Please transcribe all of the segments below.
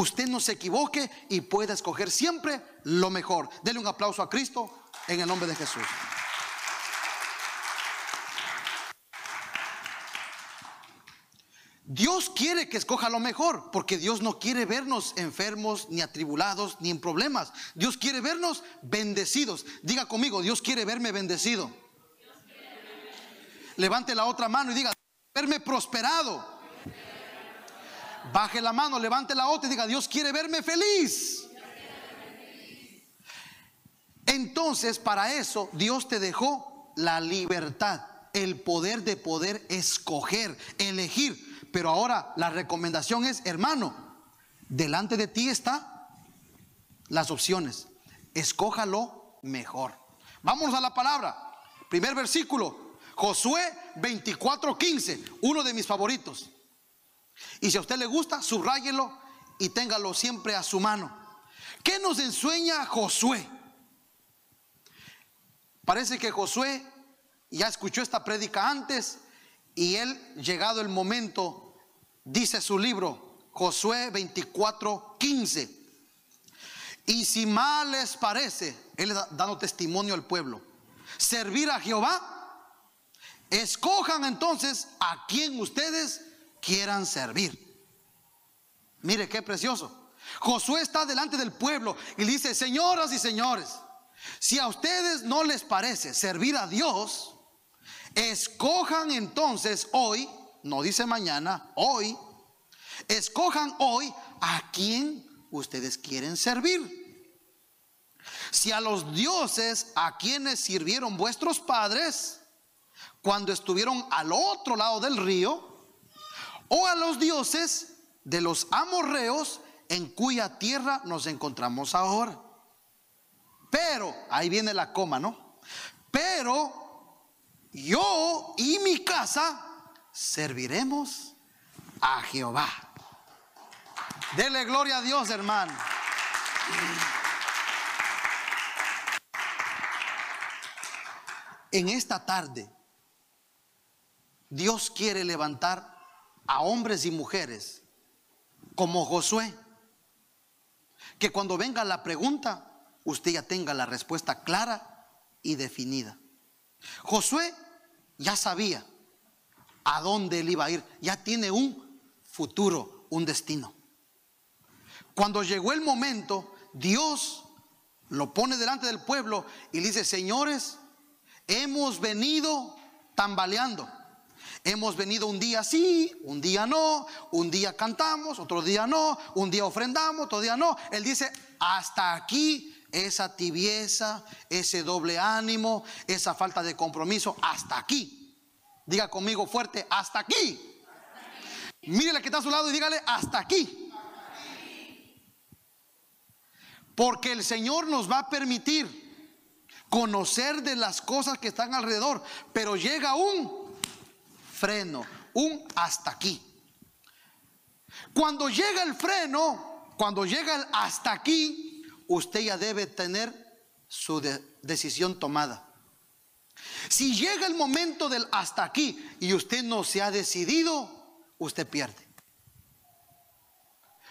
usted no se equivoque y pueda escoger siempre lo mejor. Dele un aplauso a Cristo en el nombre de Jesús. Dios quiere que escoja lo mejor, porque Dios no quiere vernos enfermos, ni atribulados, ni en problemas. Dios quiere vernos bendecidos. Diga conmigo, Dios quiere verme bendecido. Levante la otra mano y diga, verme prosperado. Baje la mano, levante la otra y diga, Dios quiere verme feliz. Entonces, para eso, Dios te dejó la libertad, el poder de poder escoger, elegir. Pero ahora la recomendación es, hermano, delante de ti está las opciones. Escójalo mejor. Vamos a la palabra. Primer versículo, Josué 24:15, uno de mis favoritos. Y si a usted le gusta, subráyelo y téngalo siempre a su mano. ¿Qué nos enseña Josué? Parece que Josué ya escuchó esta prédica antes y él, llegado el momento, dice su libro, Josué 24, 15. Y si mal les parece, él dando testimonio al pueblo, servir a Jehová, escojan entonces a quien ustedes quieran servir. Mire qué precioso. Josué está delante del pueblo y dice, señoras y señores, si a ustedes no les parece servir a Dios, Escojan entonces hoy, no dice mañana, hoy, escojan hoy a quién ustedes quieren servir. Si a los dioses a quienes sirvieron vuestros padres cuando estuvieron al otro lado del río, o a los dioses de los amorreos en cuya tierra nos encontramos ahora. Pero, ahí viene la coma, ¿no? Pero yo y mi casa serviremos a Jehová. Dele gloria a Dios, hermano. En esta tarde, Dios quiere levantar a hombres y mujeres como Josué, que cuando venga la pregunta, usted ya tenga la respuesta clara y definida. Josué ya sabía a dónde él iba a ir, ya tiene un futuro, un destino. Cuando llegó el momento, Dios lo pone delante del pueblo y le dice, señores, hemos venido tambaleando. Hemos venido un día sí, un día no, un día cantamos, otro día no, un día ofrendamos, otro día no. Él dice, hasta aquí esa tibieza, ese doble ánimo, esa falta de compromiso, hasta aquí. Diga conmigo fuerte, hasta aquí. Mire la que está a su lado y dígale, hasta aquí. Porque el Señor nos va a permitir conocer de las cosas que están alrededor, pero llega un freno, un hasta aquí. Cuando llega el freno, cuando llega el hasta aquí, usted ya debe tener su decisión tomada. Si llega el momento del hasta aquí y usted no se ha decidido, usted pierde.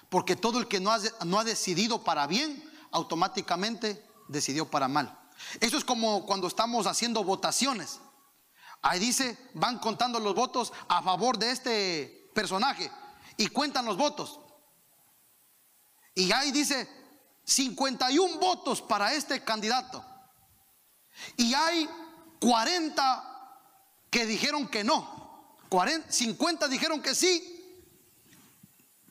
Porque todo el que no ha, no ha decidido para bien, automáticamente decidió para mal. Eso es como cuando estamos haciendo votaciones. Ahí dice, van contando los votos a favor de este personaje y cuentan los votos. Y ahí dice, 51 votos para este candidato. Y hay 40 que dijeron que no. 40, 50 dijeron que sí.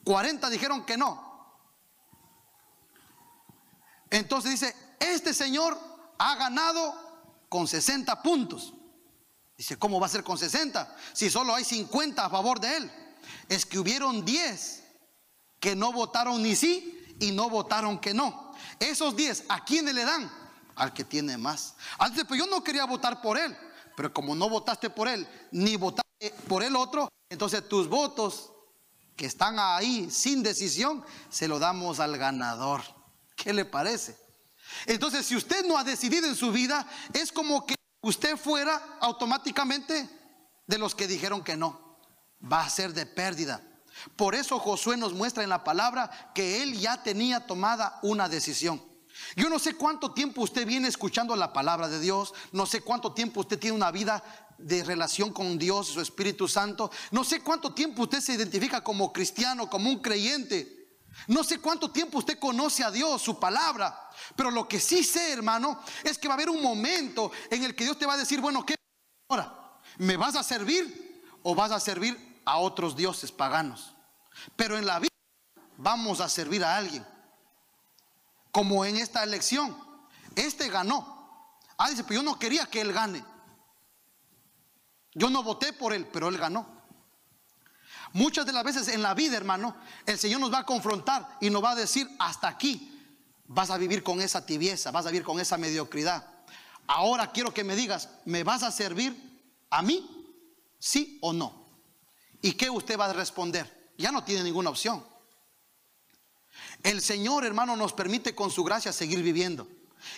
40 dijeron que no. Entonces dice, este señor ha ganado con 60 puntos. Dice, ¿cómo va a ser con 60? Si solo hay 50 a favor de él. Es que hubieron 10 que no votaron ni sí y no votaron que no. Esos 10, ¿a quiénes le dan? Al que tiene más. Antes, pues yo no quería votar por él, pero como no votaste por él, ni votaste por el otro, entonces tus votos que están ahí sin decisión, se lo damos al ganador. ¿Qué le parece? Entonces, si usted no ha decidido en su vida, es como que usted fuera automáticamente de los que dijeron que no. Va a ser de pérdida. Por eso Josué nos muestra en la palabra que él ya tenía tomada una decisión. Yo no sé cuánto tiempo usted viene escuchando la palabra de Dios, no sé cuánto tiempo usted tiene una vida de relación con Dios, su Espíritu Santo, no sé cuánto tiempo usted se identifica como cristiano, como un creyente. No sé cuánto tiempo usted conoce a Dios, su palabra, pero lo que sí sé, hermano, es que va a haber un momento en el que Dios te va a decir, bueno, ¿qué ahora? ¿Me vas a servir o vas a servir a otros dioses paganos? Pero en la vida vamos a servir a alguien. Como en esta elección. Este ganó. Ah, dice, pero yo no quería que él gane. Yo no voté por él, pero él ganó. Muchas de las veces en la vida, hermano, el Señor nos va a confrontar y nos va a decir, hasta aquí vas a vivir con esa tibieza, vas a vivir con esa mediocridad. Ahora quiero que me digas, ¿me vas a servir a mí? ¿Sí o no? ¿Y qué usted va a responder? Ya no tiene ninguna opción. El Señor, hermano, nos permite con su gracia seguir viviendo.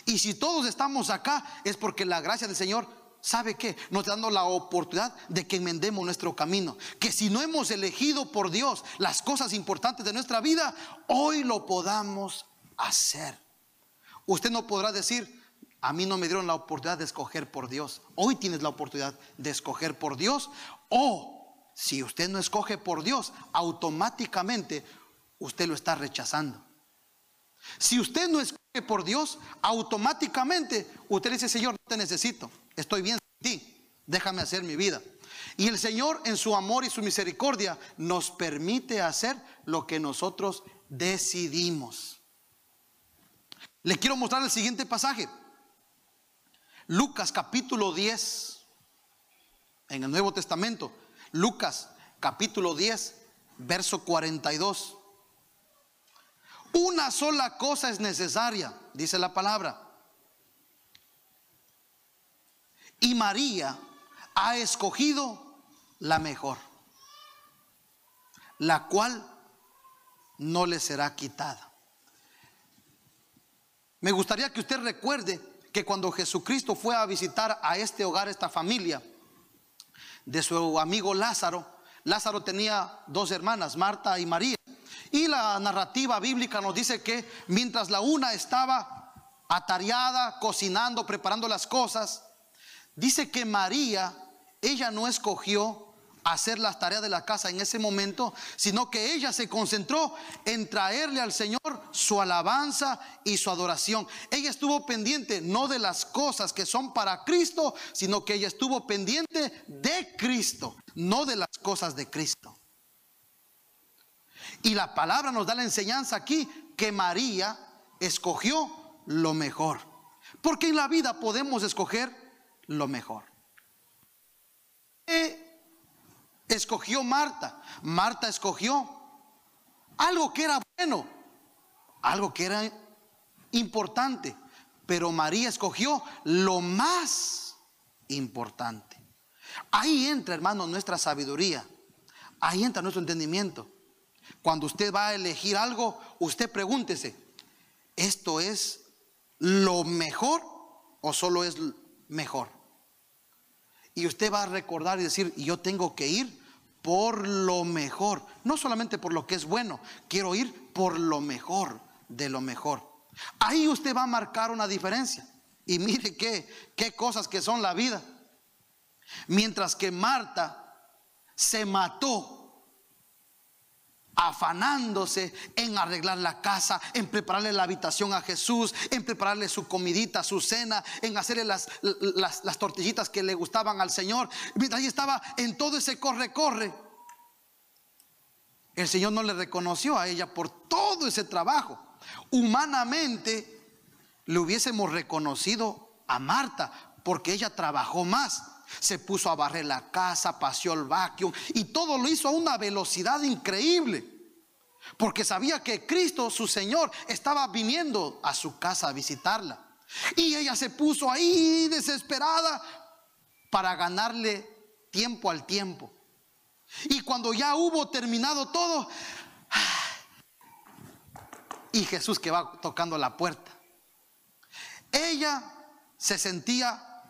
Y si todos estamos acá, es porque la gracia del Señor, ¿sabe qué? Nos dando la oportunidad de que enmendemos nuestro camino. Que si no hemos elegido por Dios las cosas importantes de nuestra vida, hoy lo podamos hacer. Usted no podrá decir, a mí no me dieron la oportunidad de escoger por Dios. Hoy tienes la oportunidad de escoger por Dios. O si usted no escoge por Dios, automáticamente usted lo está rechazando. Si usted no escoge por Dios, automáticamente usted dice, Señor, no te necesito, estoy bien sin ti, déjame hacer mi vida. Y el Señor en su amor y su misericordia nos permite hacer lo que nosotros decidimos. Le quiero mostrar el siguiente pasaje. Lucas capítulo 10, en el Nuevo Testamento. Lucas capítulo 10, verso 42. Una sola cosa es necesaria, dice la palabra. Y María ha escogido la mejor, la cual no le será quitada. Me gustaría que usted recuerde que cuando Jesucristo fue a visitar a este hogar, esta familia, de su amigo Lázaro, Lázaro tenía dos hermanas, Marta y María. Y la narrativa bíblica nos dice que mientras la una estaba atareada, cocinando, preparando las cosas, dice que María, ella no escogió hacer las tareas de la casa en ese momento, sino que ella se concentró en traerle al Señor su alabanza y su adoración. Ella estuvo pendiente no de las cosas que son para Cristo, sino que ella estuvo pendiente de Cristo, no de las cosas de Cristo. Y la palabra nos da la enseñanza aquí que María escogió lo mejor. Porque en la vida podemos escoger lo mejor. ¿Qué escogió Marta? Marta escogió algo que era bueno, algo que era importante. Pero María escogió lo más importante. Ahí entra, hermano, nuestra sabiduría. Ahí entra nuestro entendimiento. Cuando usted va a elegir algo, usted pregúntese, ¿esto es lo mejor o solo es mejor? Y usted va a recordar y decir, yo tengo que ir por lo mejor, no solamente por lo que es bueno, quiero ir por lo mejor de lo mejor. Ahí usted va a marcar una diferencia. Y mire qué, qué cosas que son la vida. Mientras que Marta se mató afanándose en arreglar la casa, en prepararle la habitación a Jesús, en prepararle su comidita, su cena, en hacerle las, tortillitas que le gustaban al Señor. Mientras ahí estaba en todo ese corre-corre, el Señor no le reconoció a ella por todo ese trabajo. Humanamente le hubiésemos reconocido a Marta porque ella trabajó más. Se puso a barrer la casa, paseó el vacuum y todo lo hizo a una velocidad increíble. Porque sabía que Cristo, su Señor, estaba viniendo a su casa a visitarla. Y ella se puso ahí desesperada para ganarle tiempo al tiempo. Y cuando ya hubo terminado todo, y Jesús que va tocando la puerta, ella se sentía,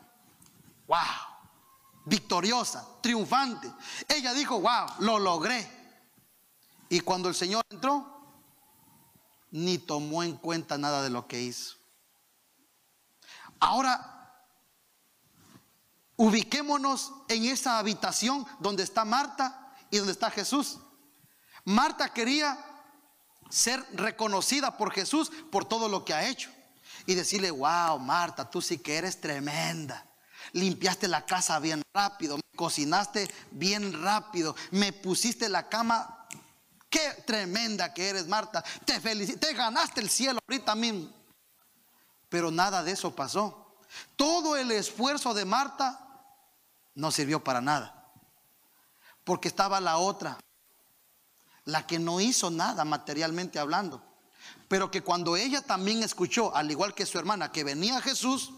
wow, victoriosa, triunfante. Ella dijo, wow, lo logré. Y cuando el Señor entró, ni tomó en cuenta nada de lo que hizo. Ahora, ubiquémonos en esa habitación donde está Marta y donde está Jesús. Marta quería ser reconocida por Jesús por todo lo que ha hecho. Y decirle, wow, Marta, tú sí que eres tremenda. Limpiaste la casa bien rápido, cocinaste bien rápido, me pusiste la cama. Qué tremenda que eres, Marta. Te felicito, te ganaste el cielo ahorita mismo. Pero nada de eso pasó. Todo el esfuerzo de Marta no sirvió para nada. Porque estaba la otra, la que no hizo nada materialmente hablando. Pero que cuando ella también escuchó, al igual que su hermana, que venía Jesús,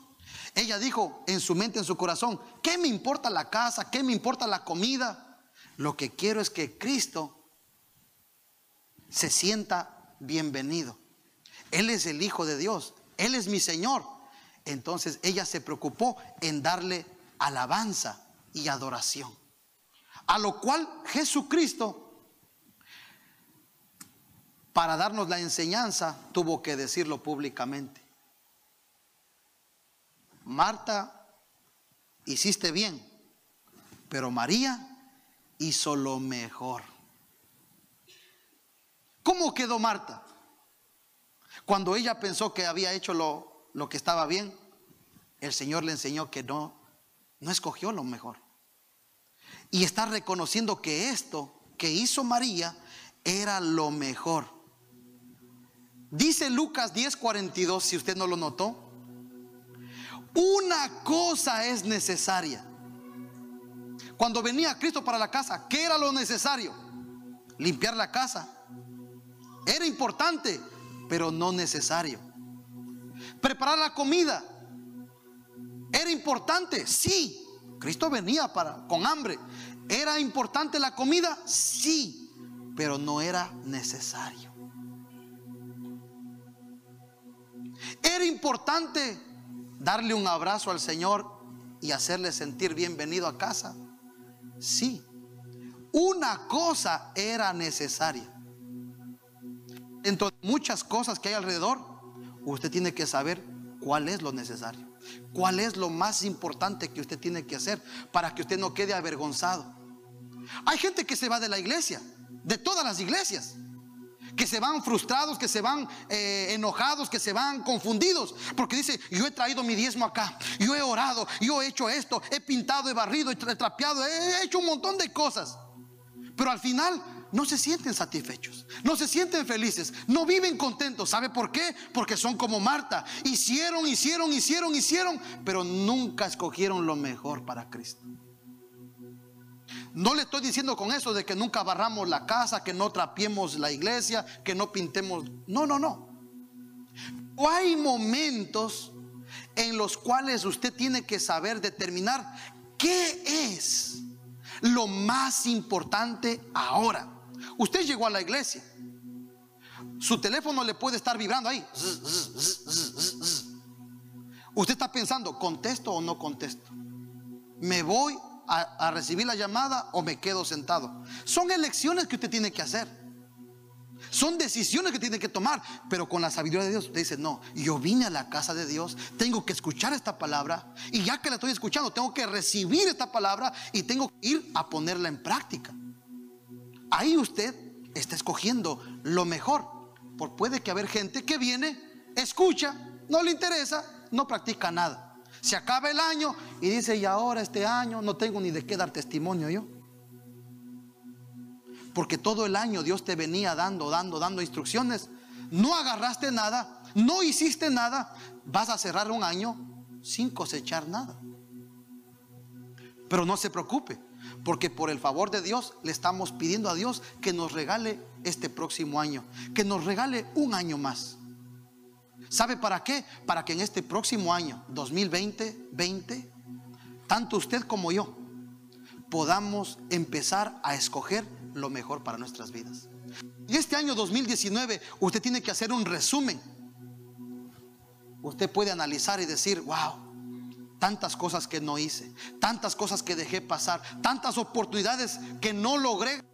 ella dijo en su mente, en su corazón, ¿qué me importa la casa? ¿Qué me importa la comida? Lo que quiero es que Cristo se sienta bienvenido. Él es el Hijo de Dios, Él es mi Señor. Entonces ella se preocupó en darle alabanza y adoración. A lo cual Jesucristo para darnos la enseñanza, tuvo que decirlo públicamente. Marta, hiciste bien, pero María hizo lo mejor. ¿Cómo quedó Marta? Cuando ella pensó que había hecho lo, lo que estaba bien, el Señor le enseñó que no, no escogió lo mejor. Y está reconociendo que esto que hizo María era lo mejor. Dice Lucas 10:42, si usted no lo notó, una cosa es necesaria. Cuando venía Cristo para la casa, ¿qué era lo necesario? Limpiar la casa. Era importante, pero no necesario. Preparar la comida. Era importante, sí. Cristo venía para con hambre. ¿Era importante la comida? Sí, pero no era necesario. Era importante darle un abrazo al Señor y hacerle sentir bienvenido a casa. Sí, una cosa era necesaria. Entre muchas cosas que hay alrededor, usted tiene que saber cuál es lo necesario. ¿Cuál es lo más importante que usted tiene que hacer para que usted no quede avergonzado? Hay gente que se va de la iglesia, de todas las iglesias que se van frustrados, que se van eh, enojados, que se van confundidos, porque dice, yo he traído mi diezmo acá, yo he orado, yo he hecho esto, he pintado, he barrido, he trapeado, he hecho un montón de cosas, pero al final no se sienten satisfechos, no se sienten felices, no viven contentos. ¿Sabe por qué? Porque son como Marta. Hicieron, hicieron, hicieron, hicieron, pero nunca escogieron lo mejor para Cristo. No le estoy diciendo con eso de que nunca barramos la casa, que no trapiemos la iglesia, que no pintemos. No, no, no. hay momentos en los cuales usted tiene que saber determinar qué es lo más importante ahora. Usted llegó a la iglesia. Su teléfono le puede estar vibrando ahí. Usted está pensando, ¿contesto o no contesto? ¿Me voy a, recibir la llamada o me quedo sentado. Son elecciones que usted tiene que hacer. Son decisiones que tiene que tomar, pero con la sabiduría de Dios usted dice, no, yo vine a la casa de Dios, tengo que escuchar esta palabra y ya que la estoy escuchando, tengo que recibir esta palabra y tengo que ir a ponerla en práctica. Ahí usted está escogiendo lo mejor, porque puede que haber gente que viene, escucha, no le interesa, no practica nada. Se acaba el año y dice, y ahora este año no tengo ni de qué dar testimonio yo. Porque todo el año Dios te venía dando, dando, dando instrucciones. No agarraste nada, no hiciste nada. Vas a cerrar un año sin cosechar nada. Pero no se preocupe, porque por el favor de Dios le estamos pidiendo a Dios que nos regale este próximo año, que nos regale un año más. ¿Sabe para qué? Para que en este próximo año, 2020, 20, tanto usted como yo podamos empezar a escoger lo mejor para nuestras vidas. Y este año 2019 usted tiene que hacer un resumen. Usted puede analizar y decir, wow, tantas cosas que no hice, tantas cosas que dejé pasar, tantas oportunidades que no logré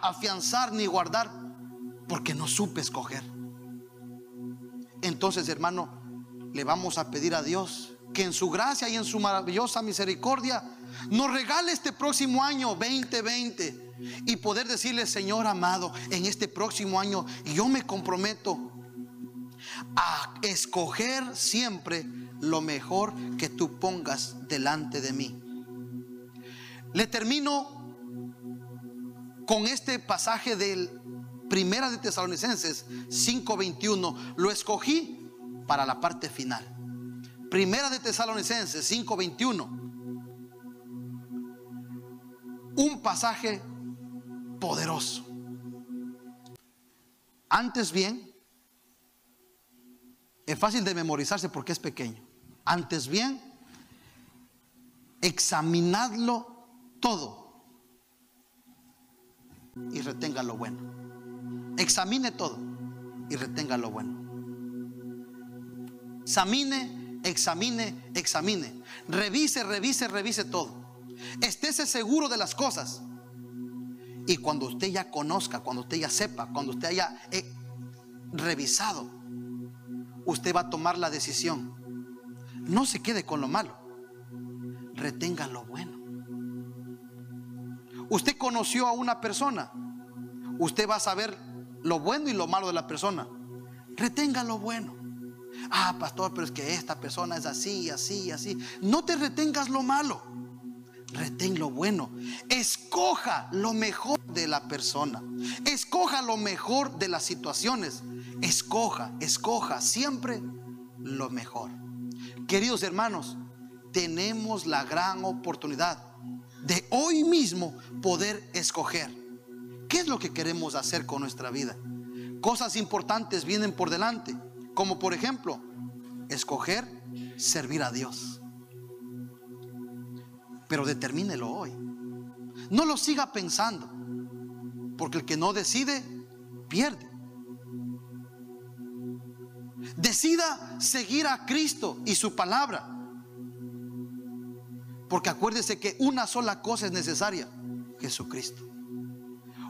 afianzar ni guardar porque no supe escoger. Entonces, hermano, le vamos a pedir a Dios que en su gracia y en su maravillosa misericordia nos regale este próximo año 2020 y poder decirle, Señor amado, en este próximo año yo me comprometo a escoger siempre lo mejor que tú pongas delante de mí. Le termino con este pasaje del Primera de Tesalonicenses 5:21. Lo escogí para la parte final. Primera de Tesalonicenses 5:21. Un pasaje poderoso. Antes bien, es fácil de memorizarse porque es pequeño. Antes bien, examinadlo todo y retenga lo bueno. Examine todo y retenga lo bueno. Examine, examine, examine. Revise, revise, revise todo. Estése seguro de las cosas. Y cuando usted ya conozca, cuando usted ya sepa, cuando usted haya eh, revisado, usted va a tomar la decisión. No se quede con lo malo, retenga lo bueno. Usted conoció a una persona, usted va a saber lo bueno y lo malo de la persona. Retenga lo bueno. Ah, pastor, pero es que esta persona es así, así, así. No te retengas lo malo retén lo bueno. Escoja lo mejor de la persona. Escoja lo mejor de las situaciones. Escoja, escoja siempre lo mejor. Queridos hermanos, tenemos la gran oportunidad de hoy mismo poder escoger. ¿Qué es lo que queremos hacer con nuestra vida? Cosas importantes vienen por delante, como por ejemplo, escoger servir a Dios pero determínelo hoy. No lo siga pensando, porque el que no decide, pierde. Decida seguir a Cristo y su palabra. Porque acuérdese que una sola cosa es necesaria, Jesucristo.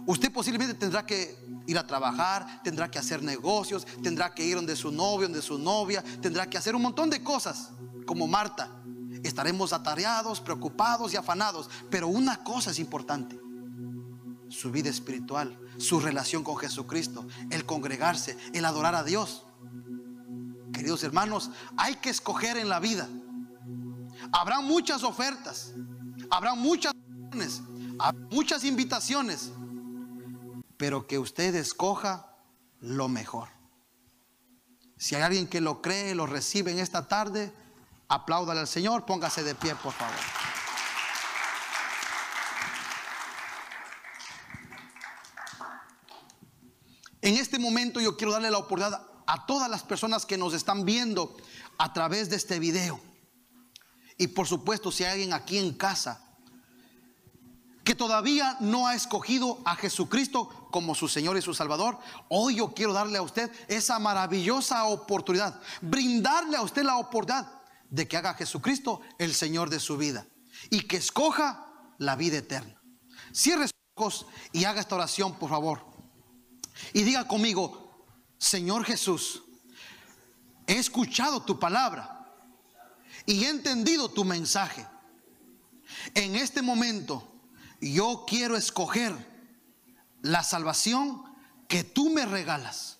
Usted posiblemente tendrá que ir a trabajar, tendrá que hacer negocios, tendrá que ir donde su novio, donde su novia, tendrá que hacer un montón de cosas, como Marta. Estaremos atareados, preocupados y afanados. Pero una cosa es importante. Su vida espiritual, su relación con Jesucristo, el congregarse, el adorar a Dios. Queridos hermanos, hay que escoger en la vida. Habrá muchas ofertas, habrá muchas muchas invitaciones, pero que usted escoja lo mejor. Si hay alguien que lo cree, lo recibe en esta tarde, Apláudale al Señor, póngase de pie, por favor. En este momento yo quiero darle la oportunidad a todas las personas que nos están viendo a través de este video. Y por supuesto, si hay alguien aquí en casa que todavía no ha escogido a Jesucristo como su Señor y su Salvador, hoy yo quiero darle a usted esa maravillosa oportunidad, brindarle a usted la oportunidad de que haga Jesucristo el Señor de su vida y que escoja la vida eterna. Cierre sus ojos y haga esta oración, por favor. Y diga conmigo, Señor Jesús, he escuchado tu palabra y he entendido tu mensaje. En este momento yo quiero escoger la salvación que tú me regalas.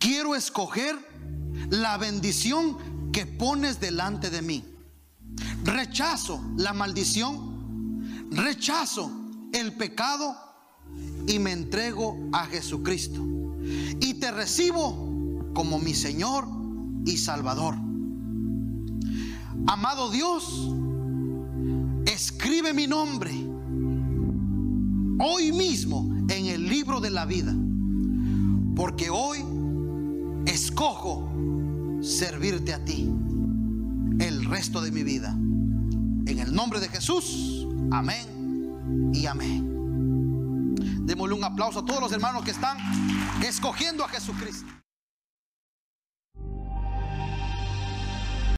Quiero escoger la bendición que pones delante de mí. Rechazo la maldición, rechazo el pecado y me entrego a Jesucristo. Y te recibo como mi Señor y Salvador. Amado Dios, escribe mi nombre hoy mismo en el libro de la vida. Porque hoy escojo servirte a ti el resto de mi vida. En el nombre de Jesús, amén y amén. Démosle un aplauso a todos los hermanos que están escogiendo a Jesucristo.